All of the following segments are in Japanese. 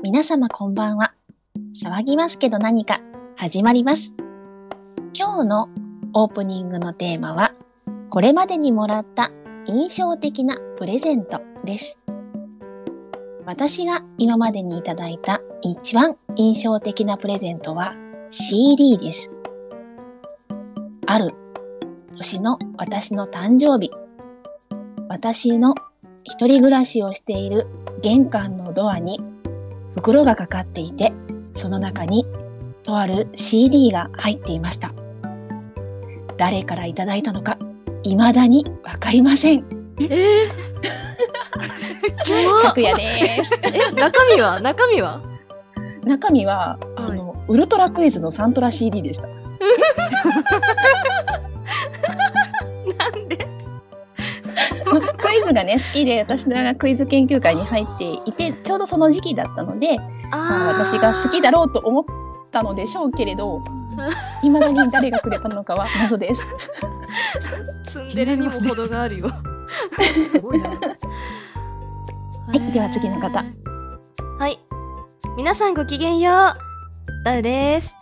皆様こんばんは。騒ぎますけど何か始まります。今日のオープニングのテーマは、これまでにもらった印象的なプレゼントです。私が今までにいただいた一番印象的なプレゼントは CD です。ある年の私の誕生日、私の一人暮らしをしている玄関のドアに袋がかかっていて、その中にとある CD が入っていました。誰からいただいたのか、未だにわかりません。えー、昨夜です。え中身は？中身は？中身は、あの、ウルトラクイズのサントラ CD でした。ズがね、好きで、私がクイズ研究会に入っていて、ちょうどその時期だったので、まあ私が好きだろうと思ったのでしょうけれど、未だに誰がくれたのかは謎です。ツンデレにも程があるよすごいな。はい、では次の方。はい皆さんごきげんようダウです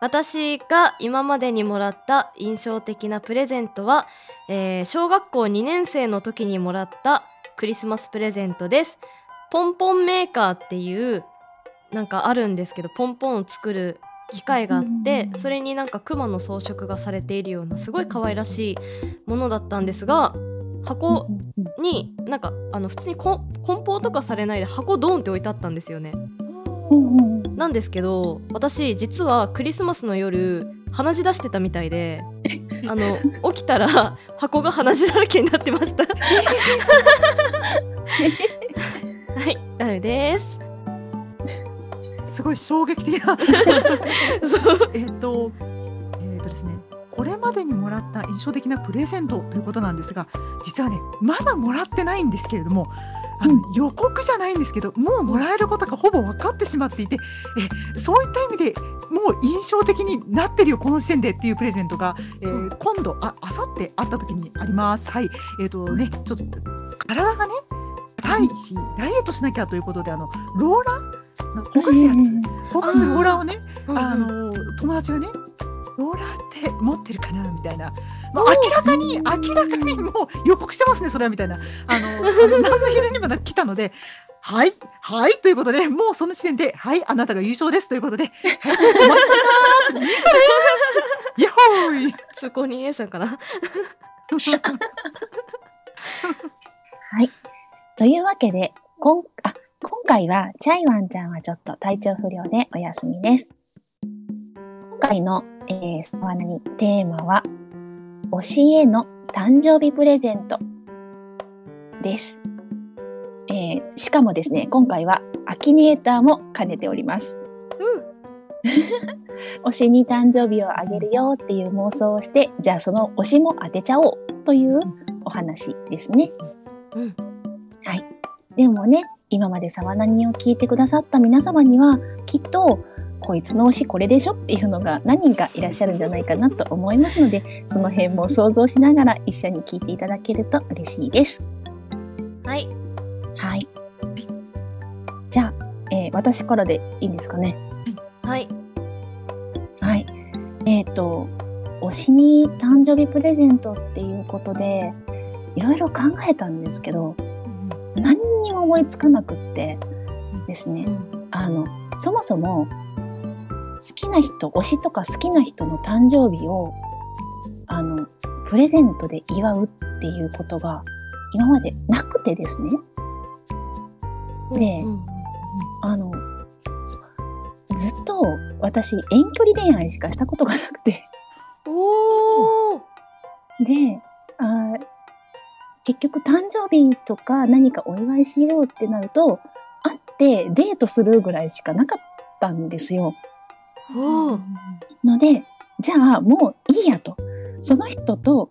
私が今までにもらった印象的なプレゼントは、えー小学校2年生の時にもらったクリスマスプレゼントです。ポンポンメーカーっていうなんかあるんですけどポンポンを作る機械があってうん。それになんかクマの装飾がされているようなすごい可愛らしいものだったんですが箱になんかあの普通にこ梱包とかされないで箱ドーンって置いてあったんですよねなんですけど私実はクリスマスの夜鼻血出してたみたいであの 起きたら箱が鼻血だらけになってましたはいダメですすごい衝撃的な。そ うえっと、えっとですね。これまでにもらった印象的なプレゼントということなんですが、実はね、まだもらってないんですけれども。あの予告じゃないんですけど、もうもらえることがほぼ分かってしまっていて、えそういった意味でもう印象的になってるよこの時点でっていうプレゼントが、えー今度ああさって会った時にあります。はい、えっ、とね、ちょっと体がね、硬い。し、ダイエットしなきゃということであのローラー？のほぐすやつ？ほぐすローラーをね、あの友達がね、ローラーって持ってるかなみたいな、まあ、明らかに明らかにもう予告してますねそれはみたいなあのあの何のひねにもなく来たので。はい、はい、ということで、もうその時点で、はい、あなたが優勝ですということで、はい、お待ちしてます。ミカです。ヤッホーイ。通行人 A さんかなはい。というわけで、こんあ今回は、チャイワンちゃんはちょっと体調不良でお休みです。今回の、えー、さわなにテーマは、推しへの誕生日プレゼントです。えーしかもですね、今回はアキネーターも兼ねております。推しに誕生日をあげるよっていう妄想をして、じゃあその推しも当てちゃおうというお話ですね。うんはい。でもね、今まで沢何を聞いてくださった皆様には、きっと、こいつの推しこれでしょっていうのが何人かいらっしゃるんじゃないかなと思いますので、その辺も想像しながら一緒に聞いていただけると嬉しいです。はいはい。じゃあ、えー私からでいいんですかね。はいはい。えっ、と、推しに誕生日プレゼントっていうことで、いろいろ考えたんですけど、何にも思いつかなくってですね、あの、そもそも、好きな人、推しとか好きな人の誕生日を、あの、プレゼントで祝うっていうことが、今までなくてですね。でうんあの、そずっと私、遠距離恋愛しかしたことがなくて。おーで、あー結局誕生日とか何かお祝いしようってなると、会ってデートするぐらいしかなかったんですよ。ので、じゃあもういいやと。その人と、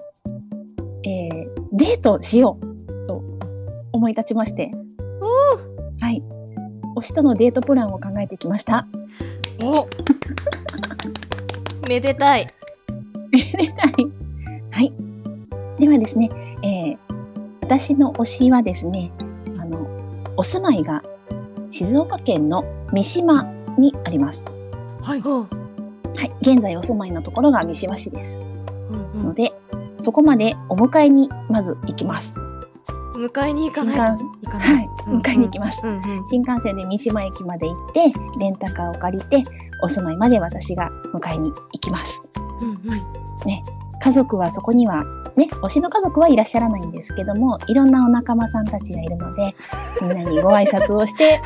えーデートしようと思い立ちまして。はい。推しとのデートプランを考えてきました。お、めでたいはい。はい。ではですね、えー私の推しはですね、あの、お住まいが静岡県の三島にあります。はい。はい、現在お住まいのところが三島市です。うんので、そこまでお迎えにまず行きます。うん、迎えに行かないはい、迎えに行きます。うんうん。新幹線で三島駅まで行って、レンタカーを借りて、お住まいまで私が迎えに行きます。うんうん。家族はそこには、ね、推しの家族はいらっしゃらないんですけども、いろんなお仲間さんたちがいるので、みんなにご挨拶をして、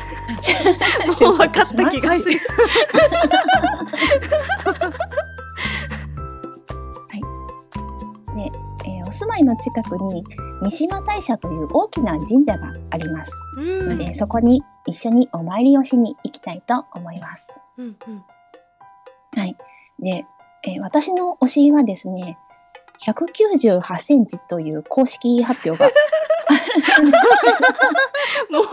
もう分かった気がする。えーお住まいの近くに三島大社という大きな神社がありますうんので、そこに一緒にお参りをしに行きたいと思います。うんうんはい。で、えー私の推しはですね、198センチという公式発表がもう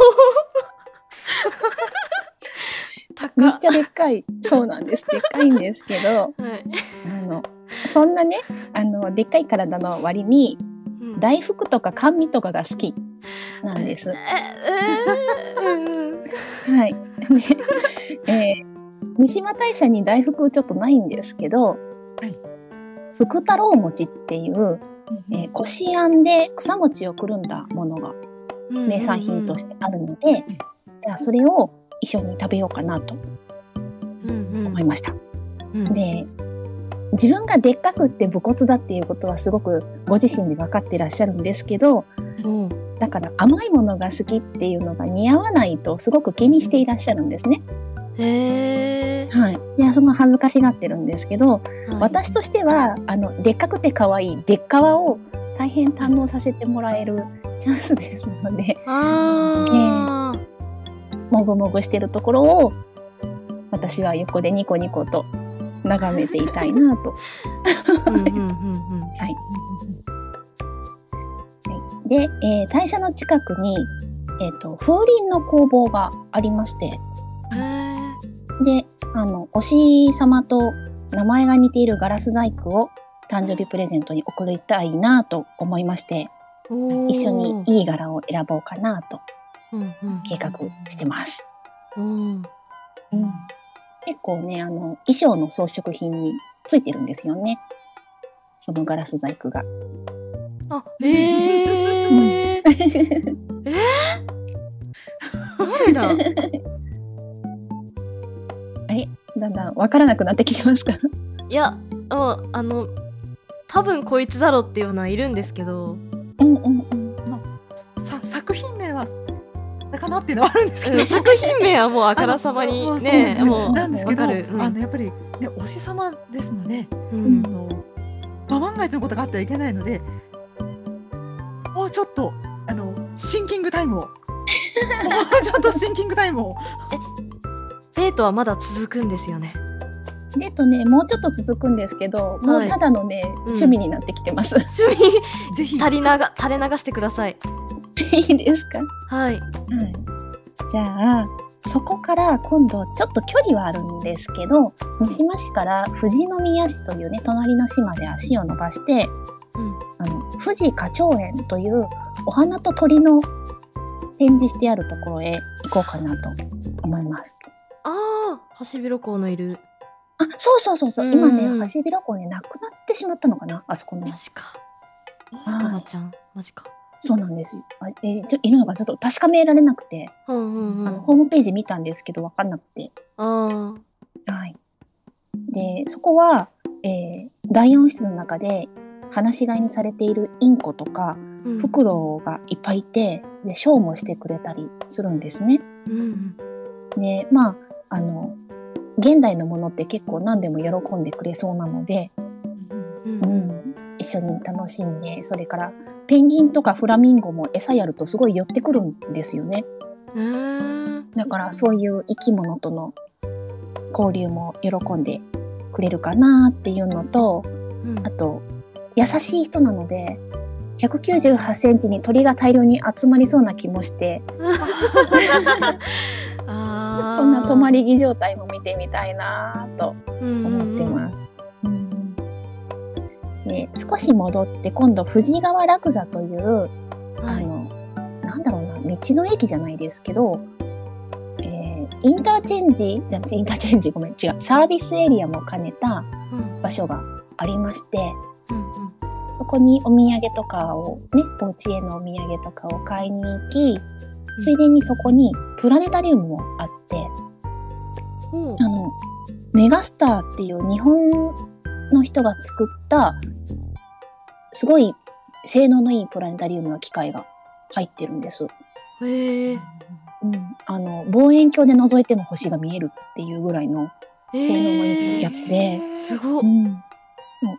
めっちゃでっかい。そうなんです。でっかいんですけど、はいあの、そんなね、あの、でっかい体の割に、うん大福とか甘味とかが好きなんです。はい。で、えー三島大社に大福ちょっとないんですけど、い福太郎餅っていう、えーこしあんで草餅をくるんだものがうん名産品としてあるので、じゃあそれを一緒に食べようかなと思いました。うんで、自分がでっかくって武骨だっていうことはすごくご自身で分かってらっしゃるんですけど、おうだから甘いものが好きっていうのが似合わないとすごく気にしていらっしゃるんですね。へえはい。で、その恥ずかしがってるんですけど、はい。私としては、あの、でっかくて可愛い、でっかわを大変堪能させてもらえるチャンスですので、あもぐもぐしてるところを、私は横でニコニコと眺めていたいなと。はい。で、えー大社の近くに、えっ、と、風鈴の工房がありまして、で、あの、おし様と名前が似ているガラス細工を誕生日プレゼントに贈りたいなと思いまして、ー。一緒にいい柄を選ぼうかなとうんうん計画してます。うん。結構ね、あの、衣装の装飾品についてるんですよね。そのガラス細工が。あへええー。なんだあれだんだんわからなくなってきてますか？いやもうあの多分こいつだろっていうのはいるんですけど、うんうんうん。さ作品名はだかなっていうのはあるんですけど、うん作品名はもうあからさまにねそうもうなんですけど、うん。あのやっぱりね推し様ですので、うん。あのまあ万が一のことがあってはいけないので、もうちょっとあのシンキングタイムを。もうちょっとシンキングタイムを。デートはまだ続くんですよねでとね、もうちょっと続くんですけど、もうただのね、趣味になってきてます。趣味 ぜひ。垂りなが垂れ流してください いいですか？はいはい。じゃあ、そこから今度ちょっと距離はあるんですけど、三島市から富士宮市というね、隣の市まで足を伸ばして、うんあの、富士花鳥園というお花と鳥の展示してあるところへ行こうかなと思います。ああハシビロコウのいるあ、そうそうそうそう。うん今ね、ハシビロコウね、なくなってしまったのかなあそこのマ。ジかはいタマちゃんマジかそうなんですよ。あえーちょいるのかちょっと確かめられなくて、うんうんうんあのホームページ見たんですけど、わかんなくて。あはい。で、そこは、えー第4室の中で、放し飼いにされているインコとか、ーうんフクロウがいっぱいいて、で、ショーもしてくれたりするんですね。うんで、まあ、あの、現代のものって結構何でも喜んでくれそうなので、うんう、ん、一緒に楽しんで、それから、ペンギンとかフラミンゴも餌やるとすごい寄ってくるんですよね。だからそういう生き物との交流も喜んでくれるかなっていうのと、うん。あと、優しい人なので、198センチに鳥が大量に集まりそうな気もして、そんな泊まり木状態も見てみたいなと思思ってます。うんで少し戻って今度富士川落座という、はい。あのなんだろうな道の駅じゃないですけど、えインターチェンジじゃインターチェンジごめん違うサービスエリアも兼ねたうん。場所がありましてうんうん。そこにお土産とかをねお家へのお土産とかを買いに行きついでにそこにプラネタリウムもあってほうあのメガスターっていう日本の人が作ったすごい性能のいいプラネタリウムの機械が入ってるんです。へえうん、あの望遠鏡で覗いても星が見えるっていうぐらいの、性能のいいやつで、すごっ。うん、も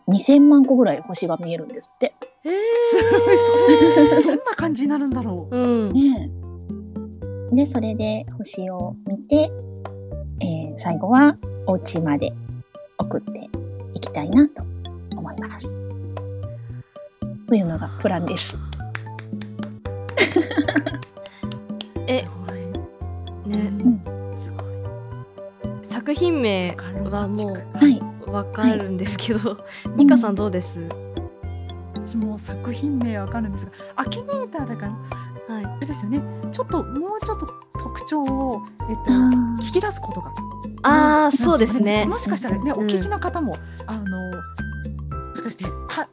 う2000万個ぐらい星が見えるんですって。へえすごいそ んな感じになるんだろう。うんねえでそれで星を見て、えー最後はお家まで送っていきたいなと思います。というのがプランです。えねすごい作品名はもうはい。わかるんですけど、ミカさんどうです、私も作品名わかるんですが、アキネーターだからはいあれですよね。ちょっともうちょっと特徴をえっとあ聞き出すことが。ああ、んそうですね。もしかしたらね、うんお聞きの方もあのもしかしてあ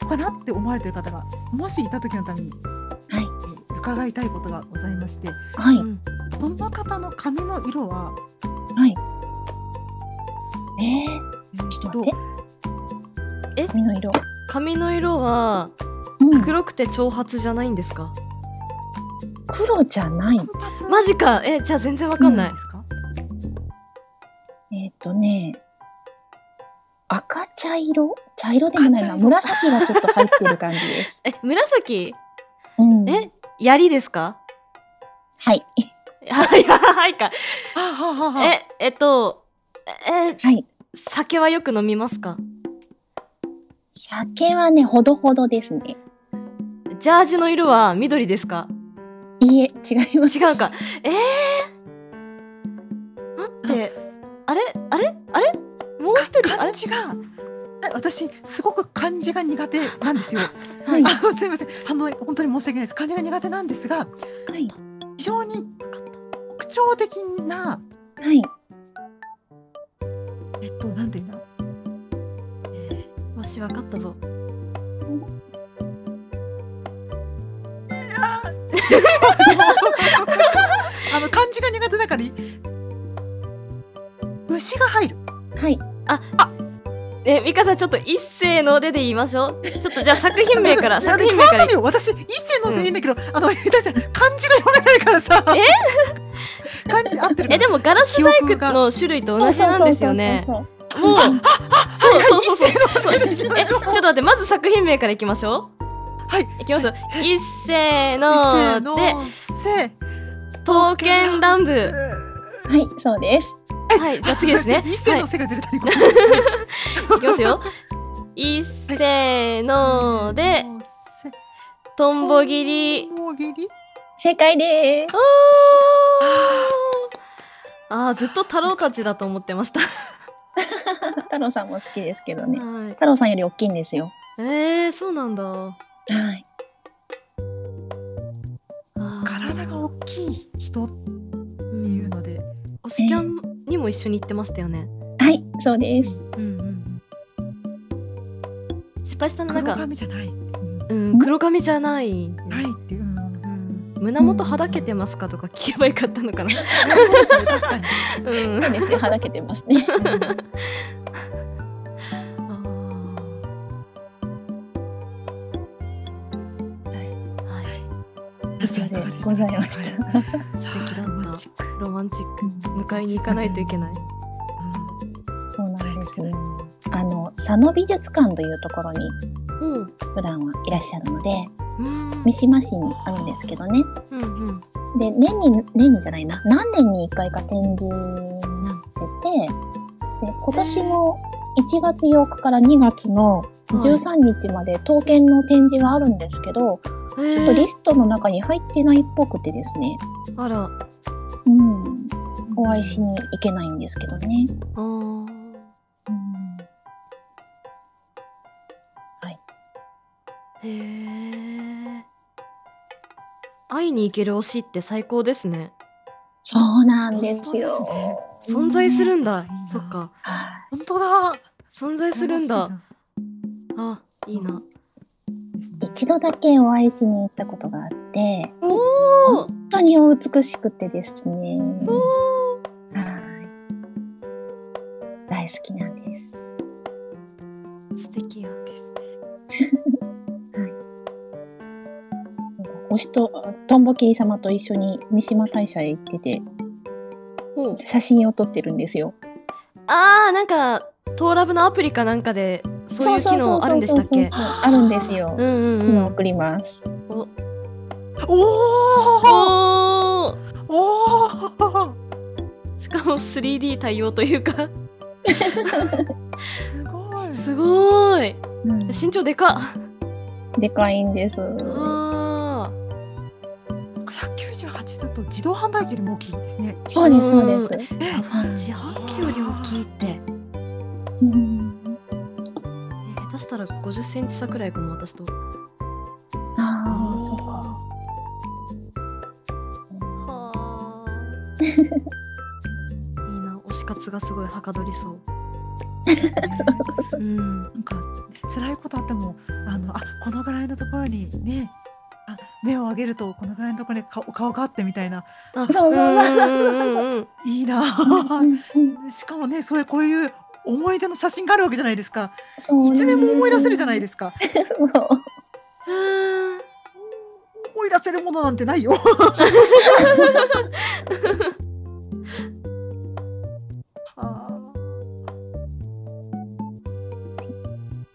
こかなって思われてる方がもしいた時のために、はいえー伺いたいことがございまして、はい。うんこの方の髪の色ははい。えー、えーちょっと待って。え？髪の色。髪の色はうん、黒くて長髪じゃないんですか、黒じゃない。マジかえじゃあ全然わかんない、ですか？えっ、とね、赤茶色？茶色でもないな。紫がちょっと入ってる感じです。え紫？うん、え槍ですか？はい。はいはいかええっとえはい。酒はよく飲みますか？酒はね、ほどほどですね。ジャージの色は緑ですか？いいえ、違います。違うか。えー、待って。あれ？あれ？あれ？もう一人？あれ？漢字がえ私すごく漢字が苦手なんですよ。はい。あのすみません。あの本当に申し訳ないです。漢字が苦手なんですがはい。非常に特徴的なはい。えっとなんていうの？わしわかったぞあの漢字が苦手だからい虫が入る。はい。えミカさんちょっと一斉のでで言いましょう。ちょっとじゃあ作品名からいや作品名から。私一世のせいいいんだけど、あの下手したら漢字が読めないからさ。え？漢字合ってるかな。えでもガラス細工の種類と同じなんですよね。そうそうそうもうそう。そうそうそうそう。えちょっと待ってまず作作品名からいきましょはい。ういきますよ一斉せのーのでせ刀剣乱舞はい、そうです。はいじゃあ次ですね 一斉はいのせがずれたり。いきますよ一斉のでせトンボ切り。正解です。あーずっと太郎たちだと思ってました 太郎さんも好きですけどね。はい太郎さんより大きいんですよ。えー、そうなんだはい。体が大きい人ってうんいうので。おしキャンにも一緒に行ってましたよね、はい、そうです。うんうん失敗したのなん黒か、髪じゃない。うんうん、黒髪じゃない、ないっていう。胸元はだけてますかとか聞けばよかったのかな、そうですね確かに。うん、そうですね、はだけてますね。ございました。はい。素敵だった。ロマンチック。迎えに行かないといけない。そうなんです。あの、佐野美術館というところにうん普段はいらっしゃるので、うん。三島市にあるんですけどね。うんうん。で、年に、年にじゃないな、何年に1回か展示になってて、で、今年も1月8日から2月の13日まで刀剣の展示があるんですけど、えーちょっとリストの中に入ってないっぽくてですね、あら。うん、お会いしに行けないんですけどね。あー。うん。へえ会いに行ける推しって最高ですね。そうなんですよ。すね。存在するんだ。いいなそっか。は本当だ。存在するんだ。あいいな一度だけお会いしに行ったことがあって、お本当にお美しくてですね。はい。大好きなんです。素敵やですね星とトンボキリ様と一緒に三島大社へ行ってて、ほう写真を撮ってるんですよ。あーなんかトーラブのアプリかなんかでそういう機能あるんでしたっけ？あるんですよ。うんうんうん。今送ります。お。おおおー。おおしかも 3D 対応というか。すごい。すごーい。うん。身長でか。っでかいんです。あ198だと自動販売機よりも大きいんですね。そうです、そうです。ー自販機より大きいって。うんしたら50センチ差くらいかも私と。ああ、そうか。はあいいな推し活がすごいはかどりそう。そうそうそううん。なんか辛いことあってもあのあこのぐらいのところにねあ目を上げるとこのぐらいのところに顔顔があってみたいな。あそうそうそう。んんうんうん いいな。しかもねそういうこういう思い出の写真があるわけじゃないですかそういつでも思い出せるじゃないでですかす。そう。うん思い出せるものなんてないよ は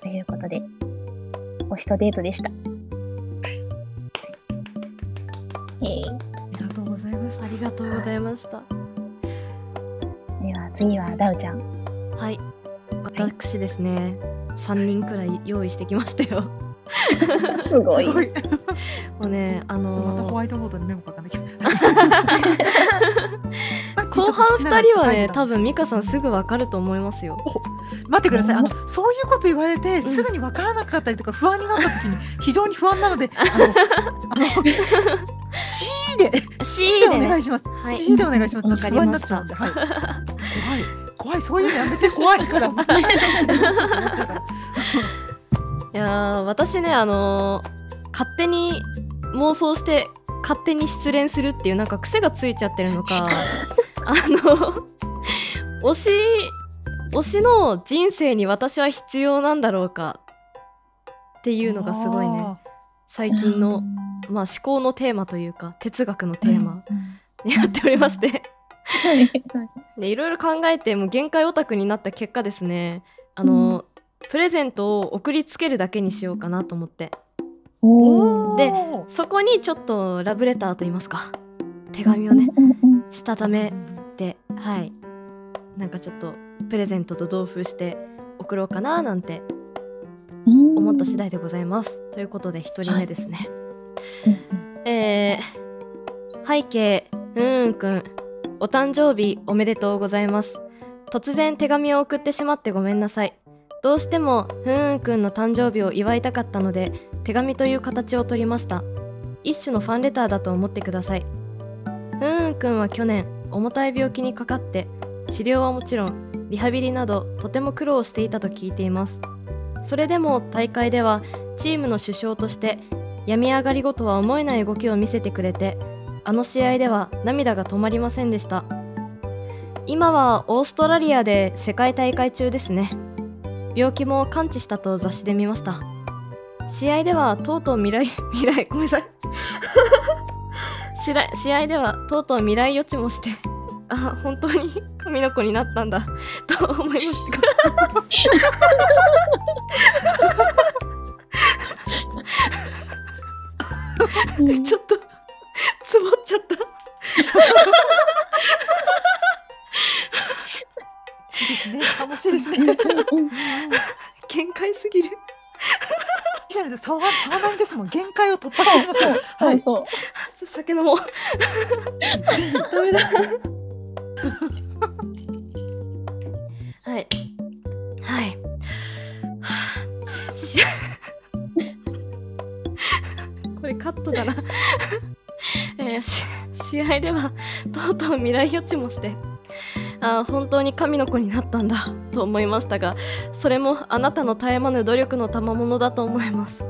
ということで、推しとデートでした。えーあありがとうございましたありがとうございましたでは次はダウちゃん。はい。私ですね3人くらい用意してきましたよ。すごい。すごい。もうねあまたホのーワイトボードにメモ書かなきゃ 後半2人はね多分分美香さんすぐわかると思いますよ。待ってください。あうん。のそういうこと言われてん。すぐに分からなかったりとか不安になった時に非常に不安なので、あのあの C で。C でお願いします。はい。C でお願いします。わかり不安になっちゃうんで、はい。怖い怖いそういうのやめて怖いから。いやー私ねあのー勝手に妄想して勝手に失恋するっていうなんか癖がついちゃってるのか あの推し推しの人生に私は必要なんだろうかっていうのがすごいね。最近の、まあ、思考のテーマというか哲学のテーマになっておりましてでいろいろ考えてもう限界オタクになった結果ですね。あの、プレゼントを送りつけるだけにしようかなと思って。でそこにちょっとラブレターと言いますか。手紙をねうんうんうんしたためてはい。なんかちょっとプレゼントと同封して送ろうかななんてうん思った次第でございます。ということで1人目ですね。うん。えー、背景うーんくんお誕生日おめでとうございます。突然手紙を送ってしまってごめんなさい。どうしてもふーんくんの誕生日を祝いたかったので手紙という形を取りました。一種のファンレターだと思ってください。ふーんくんは去年重たい病気にかかって治療はもちろんリハビリなどとても苦労していたと聞いています。それでも大会ではチームの主将として病み上がりごとは思えない動きを見せてくれてあの試合では涙が止まりませんでした。今はオーストラリアで世界大会中ですね。病気も完治したと雑誌で見ました。試合ではとうとう未来 未来ごめんなさい。試合ではとうとう未来予知もしてあ本当に神の子になったんだ。と思いました うん。ちょっとちゃったいいですね。楽しいですね。限界すぎるじゃないですか。沢沢なりですもん。限界を突破しました。そはい。うそう。ちょっと酒飲もうダメだはいはいはあし これカットだな 試合では とうとう未来予知もしてあー本当に神の子になったんだと思いましたがそれもあなたの絶え間ぬ努力の賜物だと思います、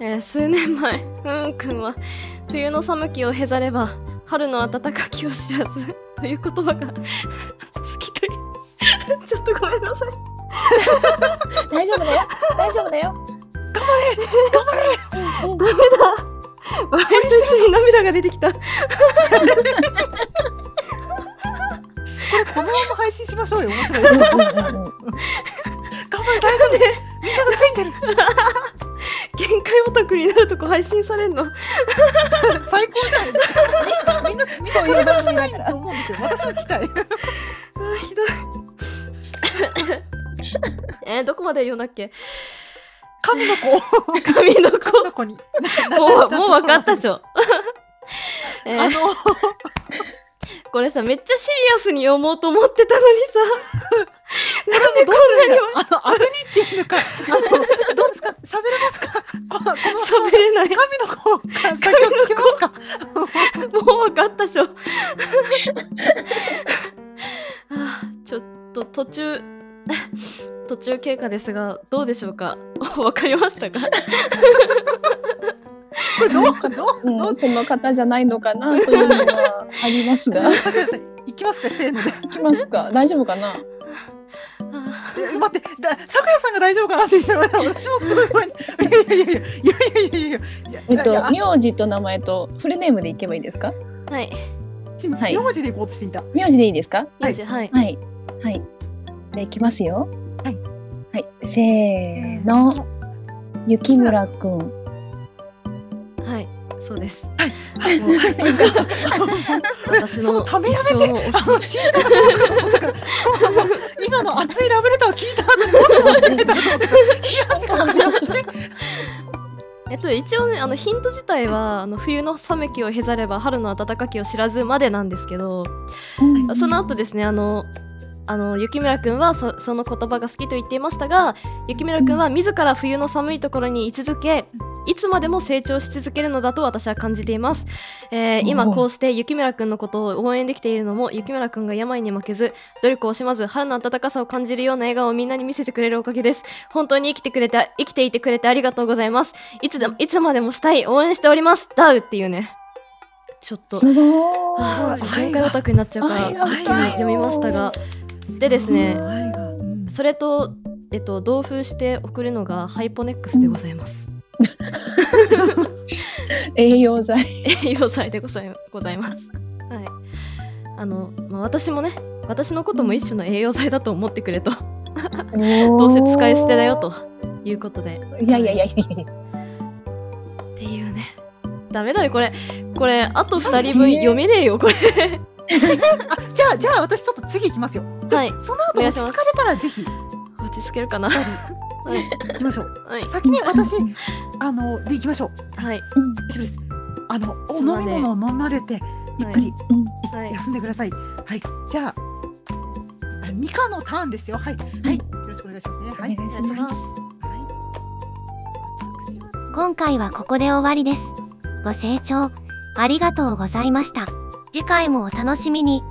えー数年前うんくんは冬の寒気をへざれば春の暖かきを知らずという言葉が好きという ちょっとごめんなさい大丈夫だよ。大丈夫だよ。頑張れ。笑一緒に涙が出てきた。このまま配信しましょうよ。面白い。頑張れ大丈夫。みんながついてる。限界オタクになるとこ配信されんの。最高じゃないですか。みんなみんなそういう番組だから。と思うんですよ私も聞きたい。あーひどい。えー、どこまで読んだっけ？神の子。神の子。神の子に。もうもう分かったでしょ。えー。あの。これさめっちゃシリアスに読もうと思ってたのにさ。なんでこんなにあの当てにっていうのか。あのどうですか？喋れますか？喋れない。神の子か中経過ですがどうでしょうか？わかりましたか？これどう？かどう、ん、この方じゃないのかな？というのはありますが行きますか？せーので行きますか？大丈夫かな？待って、だ、さくらさんが大丈夫かなって言ったら、私もすごい不に。いやいやいやいやいやいやいや。えっと、名字と名前とフルネームでいけばいいですか？はい。は、名字でいこうとしていた。名字でいいですか？はい、はい、はい。はい。で、いきますよ。はい。はい。せーの。雪村くん。はい。そうです。私のそのため一今の熱いラブレターを聞いた後にどうしよう間違えたのと思って冷や汗かくやめて。えっと一応ねあのヒント自体はあの冬の寒気をへざれば春の暖かきを知らずまでなんですけどうん。その後ですねあのあの雪村くんはそその言葉が好きと言っていましたが雪村くん。は自ら冬の寒いところに居続けいつまでも成長し続けるのだと私は感じています、えー今こうして雪村くんのことを応援できているのも雪村くんが病に負けず努力を惜しまず春の暖かさを感じるような笑顔をみんなに見せてくれるおかげです。本当に生きてくれて生きていてくれてありがとうございます。いつでもいつまでもしたい応援しております。ダウっていうね。ちょっとすごあーちょっと愛が限界オタクになっちゃうから一気に読みましたがでですねそれと、えっと、同封して送るのがハイポネックスでございます。い。栄養剤。栄養剤でございございます。はい。あの、まあ、私もね、私のことも一種の栄養剤だと思ってくれと、どどうせ使い捨てだよ。ということで。いやいやいやいやいや。っていうね。ダメだよ、これ。これ、あと2人分読めねえよ、これ。あじゃあじゃあ私ちょっと次行きますよはい。その後落ち着かれたらぜひ落ち着けるかな。は行きましょうい。先に私あので行きましょうはい。うん大丈夫ですあのお飲み物を飲まれてゆっくりはい。休んでくださいはいじゃああミカのターンですよはいはいよろしくお願いしますねはいお願いしま。ますす。はい今回はここで終わりです。ご清聴ありがとうございました。次回もお楽しみに。